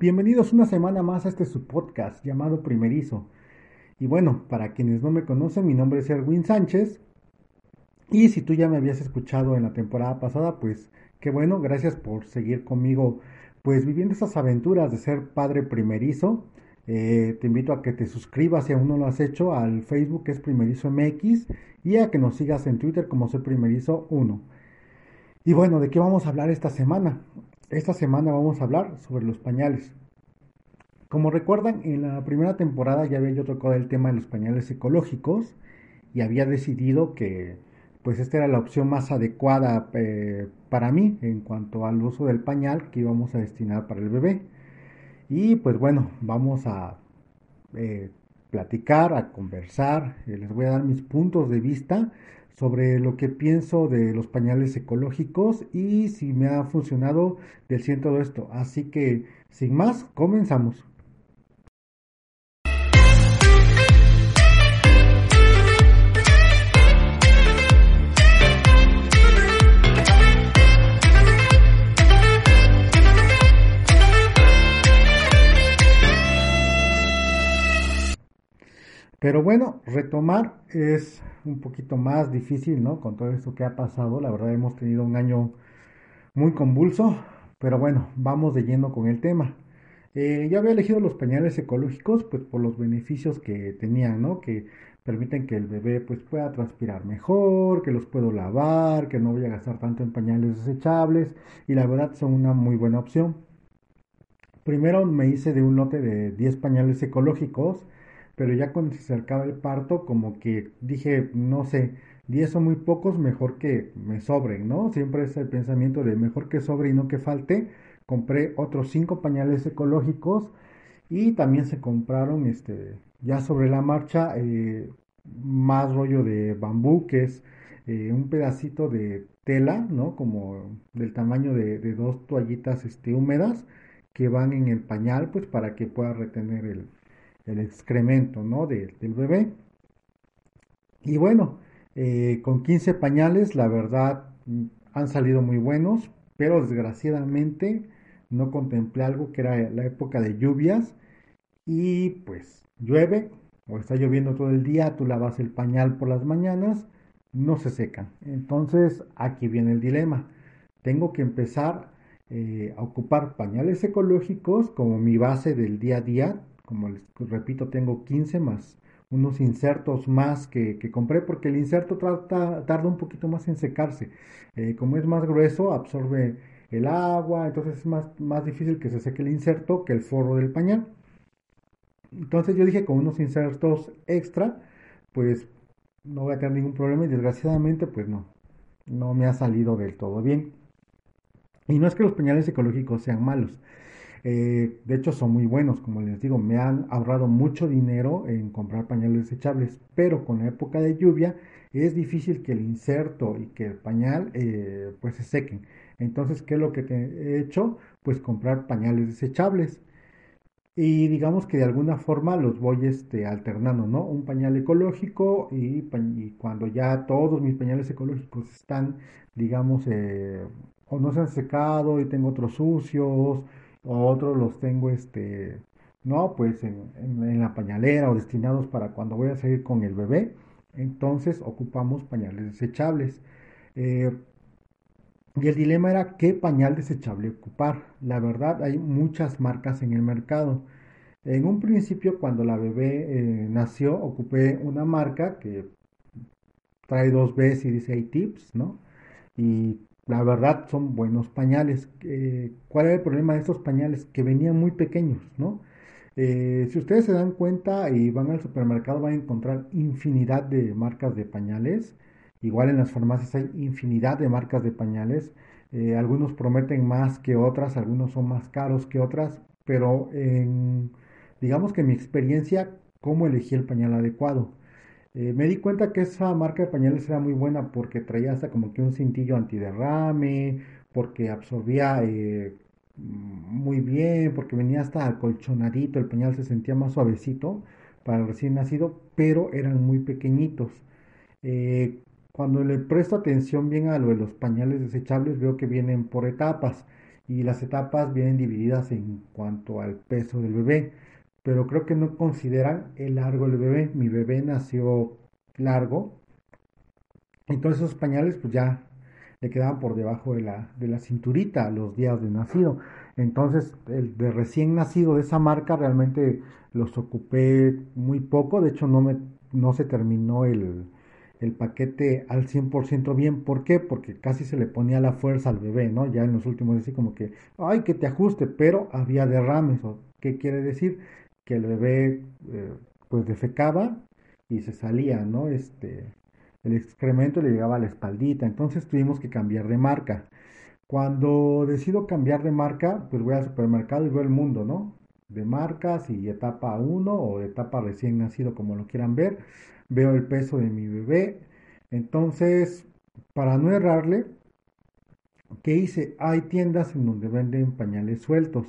Bienvenidos una semana más a este su podcast llamado Primerizo. Y bueno, para quienes no me conocen, mi nombre es Erwin Sánchez. Y si tú ya me habías escuchado en la temporada pasada, pues qué bueno, gracias por seguir conmigo, pues viviendo esas aventuras de ser padre primerizo. Eh, te invito a que te suscribas si aún no lo has hecho al Facebook que es Primerizo MX y a que nos sigas en Twitter como soy Primerizo 1. Y bueno, ¿de qué vamos a hablar esta semana? Esta semana vamos a hablar sobre los pañales. Como recuerdan, en la primera temporada ya había yo tocado el tema de los pañales ecológicos y había decidido que pues esta era la opción más adecuada eh, para mí en cuanto al uso del pañal que íbamos a destinar para el bebé. Y pues bueno, vamos a eh, platicar, a conversar, eh, les voy a dar mis puntos de vista sobre lo que pienso de los pañales ecológicos y si me ha funcionado del 100 todo esto. Así que, sin más, comenzamos. Pero bueno, retomar es un poquito más difícil, ¿no? Con todo esto que ha pasado, la verdad hemos tenido un año muy convulso, pero bueno, vamos de lleno con el tema. Eh, había elegido los pañales ecológicos, pues por los beneficios que tenían, ¿no? Que permiten que el bebé pues pueda transpirar mejor, que los puedo lavar, que no voy a gastar tanto en pañales desechables y la verdad son una muy buena opción. Primero me hice de un lote de 10 pañales ecológicos pero ya cuando se acercaba el parto, como que dije, no sé, 10 son muy pocos, mejor que me sobren, ¿no? Siempre es el pensamiento de mejor que sobre y no que falte. Compré otros 5 pañales ecológicos y también se compraron, este, ya sobre la marcha, eh, más rollo de bambú, que es eh, un pedacito de tela, ¿no? Como del tamaño de, dos toallitas este, húmedas que van en el pañal, pues para que pueda retener el, el excremento ¿no? del bebé. Y bueno, eh, con 15 pañales, la verdad, mm, han salido muy buenos, pero desgraciadamente no contemplé algo que era la época de lluvias y pues llueve o está lloviendo todo el día, tú lavas el pañal por las mañanas, no se secan. Entonces aquí viene el dilema. Tengo que empezar eh, a ocupar pañales ecológicos como mi base del día a día como les repito, tengo 15 más unos insertos más que, compré porque el inserto trata, tarda un poquito más en secarse. Eh, como es más grueso, absorbe el agua, entonces es más, más difícil que se seque el inserto que el forro del pañal. Entonces yo dije con unos insertos extra, pues no voy a tener ningún problema y desgraciadamente pues no, no me ha salido del todo bien. Y no es que los pañales ecológicos sean malos, eh, de hecho, son muy buenos, como les digo, me han ahorrado mucho dinero en comprar pañales desechables, pero con la época de lluvia es difícil que el inserto y que el pañal eh, pues se sequen. Entonces, ¿qué es lo que he hecho? Pues comprar pañales desechables. y digamos que de alguna forma los voy este, alternando, ¿no? Un pañal ecológico y, cuando ya todos mis pañales ecológicos están, digamos, eh, o no se han secado y tengo otros sucios, otros los tengo, este, no, pues en, la pañalera o destinados para cuando voy a salir con el bebé, entonces ocupamos pañales desechables. Eh, y el dilema era qué pañal desechable ocupar. La verdad, hay muchas marcas en el mercado. En un principio, cuando la bebé eh, nació, ocupé una marca que trae dos Bs y dice tips, ¿no? Y la verdad son buenos pañales. Eh, ¿Cuál era el problema de estos pañales? Que venían muy pequeños, ¿no? Eh, si ustedes se dan cuenta y van al supermercado van a encontrar infinidad de marcas de pañales. Igual en las farmacias hay infinidad de marcas de pañales. Eh, algunos prometen más que otras, algunos son más caros que otras, pero en, digamos que en mi experiencia, ¿cómo elegí el pañal adecuado? Eh, me di cuenta que esa marca de pañales era muy buena porque traía hasta como que un cintillo antiderrame, porque absorbía eh, muy bien, porque venía hasta acolchonadito, el pañal se sentía más suavecito para el recién nacido, pero eran muy pequeñitos. Cuando le presto atención bien a lo de los pañales desechables, veo que vienen por etapas y las etapas vienen divididas en cuanto al peso del bebé, pero creo que no consideran el largo del bebé. Mi bebé nació largo, entonces esos pañales pues ya le quedaban por debajo de la, de la cinturita los días de nacido. Entonces, el de recién nacido de esa marca realmente los ocupé muy poco. De hecho, no, me, no se terminó el, el paquete al 100% bien. ¿Por qué? Porque casi se le ponía la fuerza al bebé, ¿no? Ya en los últimos así como que, ay, que te ajuste, pero había derrames. ¿Qué quiere decir? Que el bebé eh, pues defecaba y se salía, ¿no? Este, el excremento le llegaba a la espaldita. Entonces tuvimos que cambiar de marca. Cuando decido cambiar de marca, pues voy al supermercado y veo el mundo, ¿no? De marcas y etapa 1 o etapa recién nacido, como lo quieran ver veo el peso de mi bebé. Entonces, para no errarle, ¿qué hice? Hay tiendas en donde venden pañales sueltos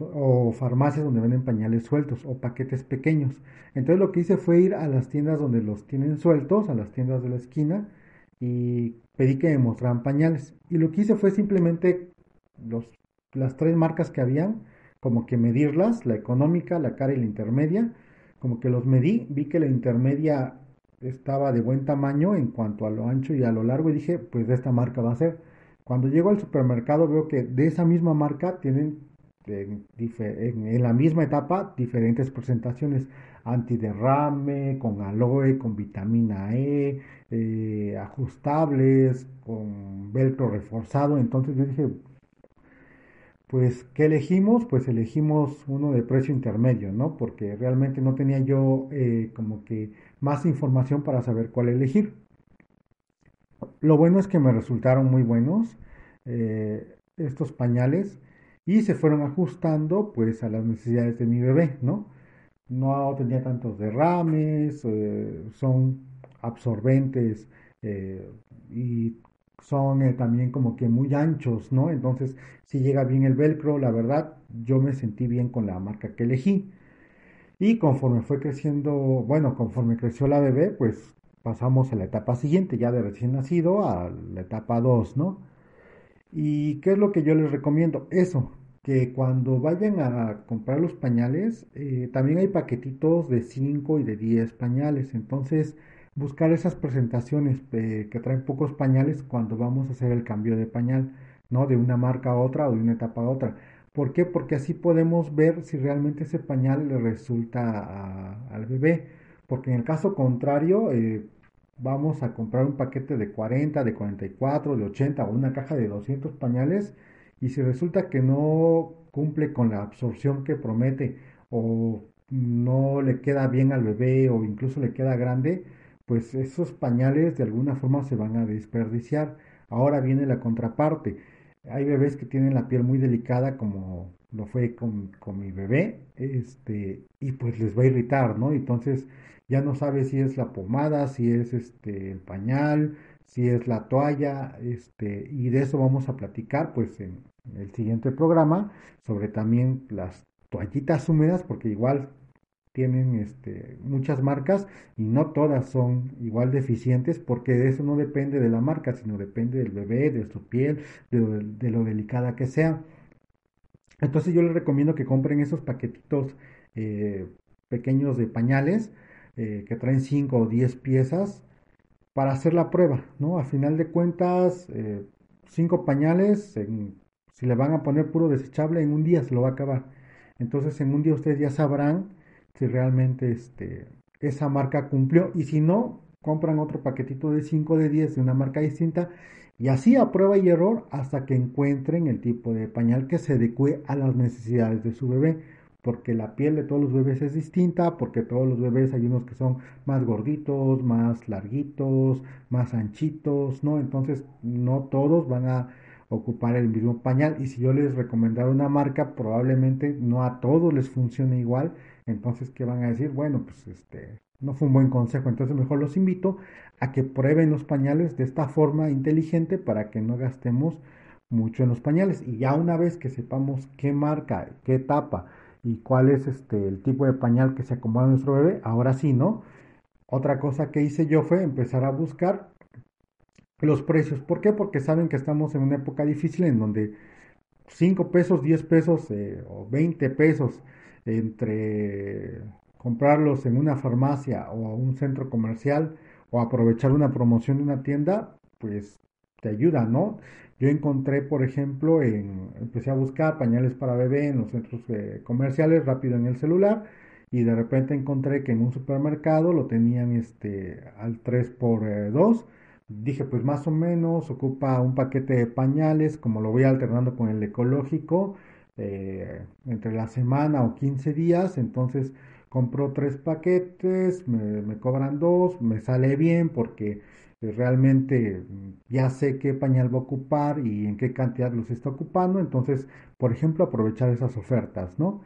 o farmacias donde venden pañales sueltos o paquetes pequeños. Entonces lo que hice fue ir a las tiendas donde los tienen sueltos, a las tiendas de la esquina, y pedí que me mostraran pañales. Y lo que hice fue simplemente los, las tres marcas que habían, como que medirlas, la económica, la cara y la intermedia, como que los medí, vi que la intermedia estaba de buen tamaño en cuanto a lo ancho y a lo largo y dije, pues de esta marca va a ser. Cuando llego al supermercado veo que de esa misma marca tienen en, la misma etapa diferentes presentaciones antiderrame, con aloe, con vitamina E, eh, ajustables, con velcro reforzado. Entonces yo dije, pues, ¿qué elegimos? Pues elegimos uno de precio intermedio, ¿no? Porque realmente no tenía yo eh, como que más información para saber cuál elegir. Lo bueno es que me resultaron muy buenos eh, estos pañales y se fueron ajustando pues a las necesidades de mi bebé, ¿no? No tenía tantos derrames, eh, son absorbentes y son eh, también como que muy anchos, ¿no? Entonces, si llega bien el velcro, la verdad, yo me sentí bien con la marca que elegí. Y conforme fue creciendo, bueno, conforme creció la bebé, pues pasamos a la etapa siguiente, ya de recién nacido, a la etapa 2, ¿no? ¿Y qué es lo que yo les recomiendo? Eso, que cuando vayan a comprar los pañales, eh, también hay paquetitos de 5 y de 10 pañales. Entonces, buscar esas presentaciones eh, que traen pocos pañales cuando vamos a hacer el cambio de pañal, ¿no? De una marca a otra o de una etapa a otra. ¿Por qué? Porque así podemos ver si realmente ese pañal le resulta al bebé. Porque en el caso contrario, eh, vamos a comprar un paquete de 40, de 44, de 80 o una caja de 200 pañales y si resulta que no cumple con la absorción que promete o no le queda bien al bebé o incluso le queda grande, pues esos pañales de alguna forma se van a desperdiciar. Ahora viene la contraparte. Hay bebés que tienen la piel muy delicada como lo fue con, mi bebé, este, y pues les va a irritar, ¿no? Entonces ya no sabe si es la pomada, si es este el pañal, si es la toalla, este, y de eso vamos a platicar pues en el siguiente programa sobre también las toallitas húmedas, porque igual tienen este, muchas marcas y no todas son igual deficientes porque eso no depende de la marca, sino depende del bebé, de su piel, de lo, delicada que sea. Entonces yo les recomiendo que compren esos paquetitos eh, pequeños de pañales eh, que traen 5 o 10 piezas para hacer la prueba, ¿no? A final de cuentas, 5 eh, pañales, si le van a poner puro desechable, en un día se lo va a acabar. Entonces en un día ustedes ya sabrán si realmente este, esa marca cumplió y si no, compran otro paquetito de 5 de 10 de una marca distinta y así a prueba y error hasta que encuentren el tipo de pañal que se adecue a las necesidades de su bebé porque la piel de todos los bebés es distinta, porque todos los bebés hay unos que son más gorditos, más larguitos, más anchitos, ¿no? Entonces no todos van a ocupar el mismo pañal y si yo les recomendara una marca probablemente no a todos les funcione igual entonces, ¿qué van a decir? Bueno, pues este, no fue un buen consejo. Entonces, mejor los invito a que prueben los pañales de esta forma inteligente para que no gastemos mucho en los pañales. Y ya una vez que sepamos qué marca, qué tapa y cuál es este, el tipo de pañal que se acomoda a nuestro bebé, ahora sí, ¿no? Otra cosa que hice yo fue empezar a buscar los precios. ¿Por qué? Porque saben que estamos en una época difícil en donde 5 pesos, 10 pesos eh, o 20 pesos entre comprarlos en una farmacia o un centro comercial o aprovechar una promoción de una tienda, pues te ayuda, ¿no? Yo encontré, por ejemplo, en, empecé a buscar pañales para bebé en los centros eh, comerciales rápido en el celular y de repente encontré que en un supermercado lo tenían este al 3 por 2 eh, dije pues más o menos ocupa un paquete de pañales como lo voy alternando con el ecológico eh, entre la semana o 15 días, entonces compro tres paquetes, me, cobran dos, me sale bien porque realmente ya sé qué pañal va a ocupar y en qué cantidad los está ocupando, entonces, por ejemplo, aprovechar esas ofertas, ¿no?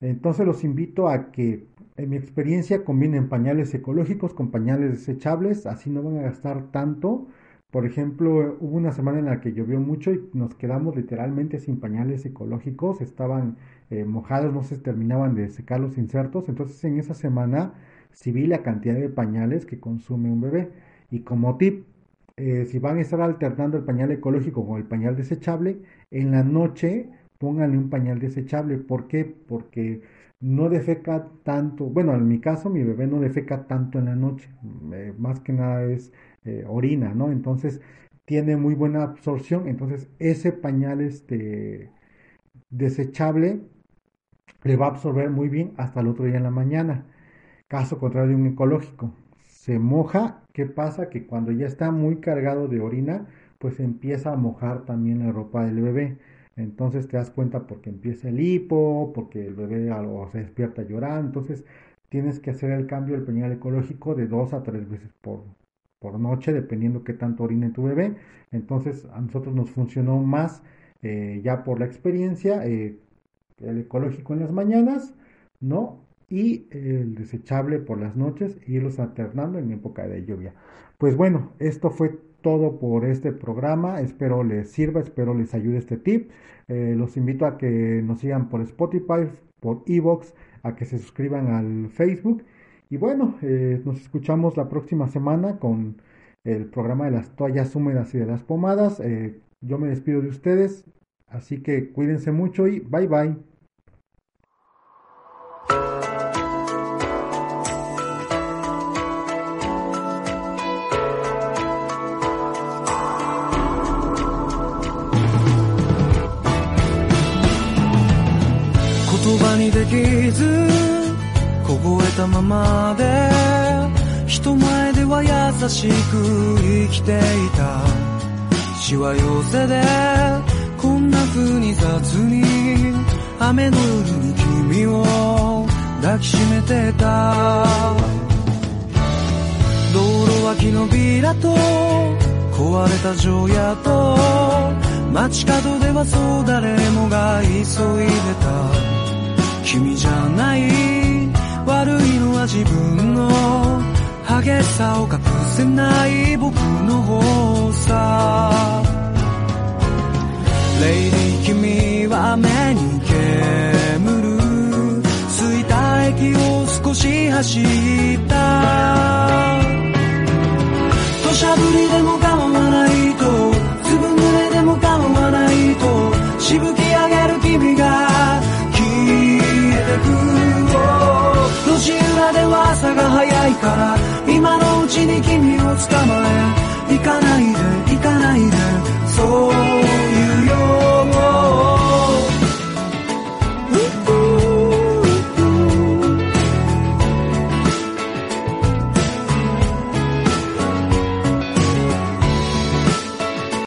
Entonces los invito a que en mi experiencia combinen pañales ecológicos con pañales desechables, así no van a gastar tanto por ejemplo, hubo una semana en la que llovió mucho y nos quedamos literalmente sin pañales ecológicos, estaban eh, mojados, no se terminaban de secar los insertos, entonces en esa semana sí vi la cantidad de pañales que consume un bebé. Y como tip, eh, si van a estar alternando el pañal ecológico con el pañal desechable, en la noche pónganle un pañal desechable. ¿Por qué? Porque no defeca tanto, bueno, en mi caso mi bebé no defeca tanto en la noche, eh, más que nada es eh, orina, ¿no? Entonces tiene muy buena absorción, entonces ese pañal este, desechable le va a absorber muy bien hasta el otro día en la mañana. Caso contrario de un ecológico, se moja, ¿qué pasa? Que cuando ya está muy cargado de orina, pues empieza a mojar también la ropa del bebé. Entonces te das cuenta porque empieza el hipo, porque el bebé se despierta llorando. Entonces tienes que hacer el cambio del pañal ecológico de dos a tres veces por, por noche, dependiendo qué tanto orine tu bebé. Entonces a nosotros nos funcionó más eh, ya por la experiencia eh, el ecológico en las mañanas, ¿no? Y el desechable por las noches, irlos alternando en época de lluvia. Pues bueno, esto fue todo por este programa. Espero les sirva, espero les ayude este tip. Eh, los invito a que nos sigan por Spotify, por Evox, a que se suscriban al Facebook y bueno, eh, nos escuchamos la próxima semana con el programa de las toallas húmedas y de las pomadas. Eh, yo me despido de ustedes, así que cuídense mucho y bye bye. 言葉にできず凍えたままで人前では優しく生きていた。しわ寄せでこんな風に雑に雨の夜に君を抱きしめてた。道路脇のビラと壊れた城屋と街角ではそう誰もが急いでた。君じゃない悪いのは自分の激しさを隠せない僕の方さ。レイディ君は雨に煙る着いた駅を少し走った。土砂降りでも構わないとずぶ濡れでも構わないとしぶきから今のうちに君を捕まえ行かないで行かないでそう。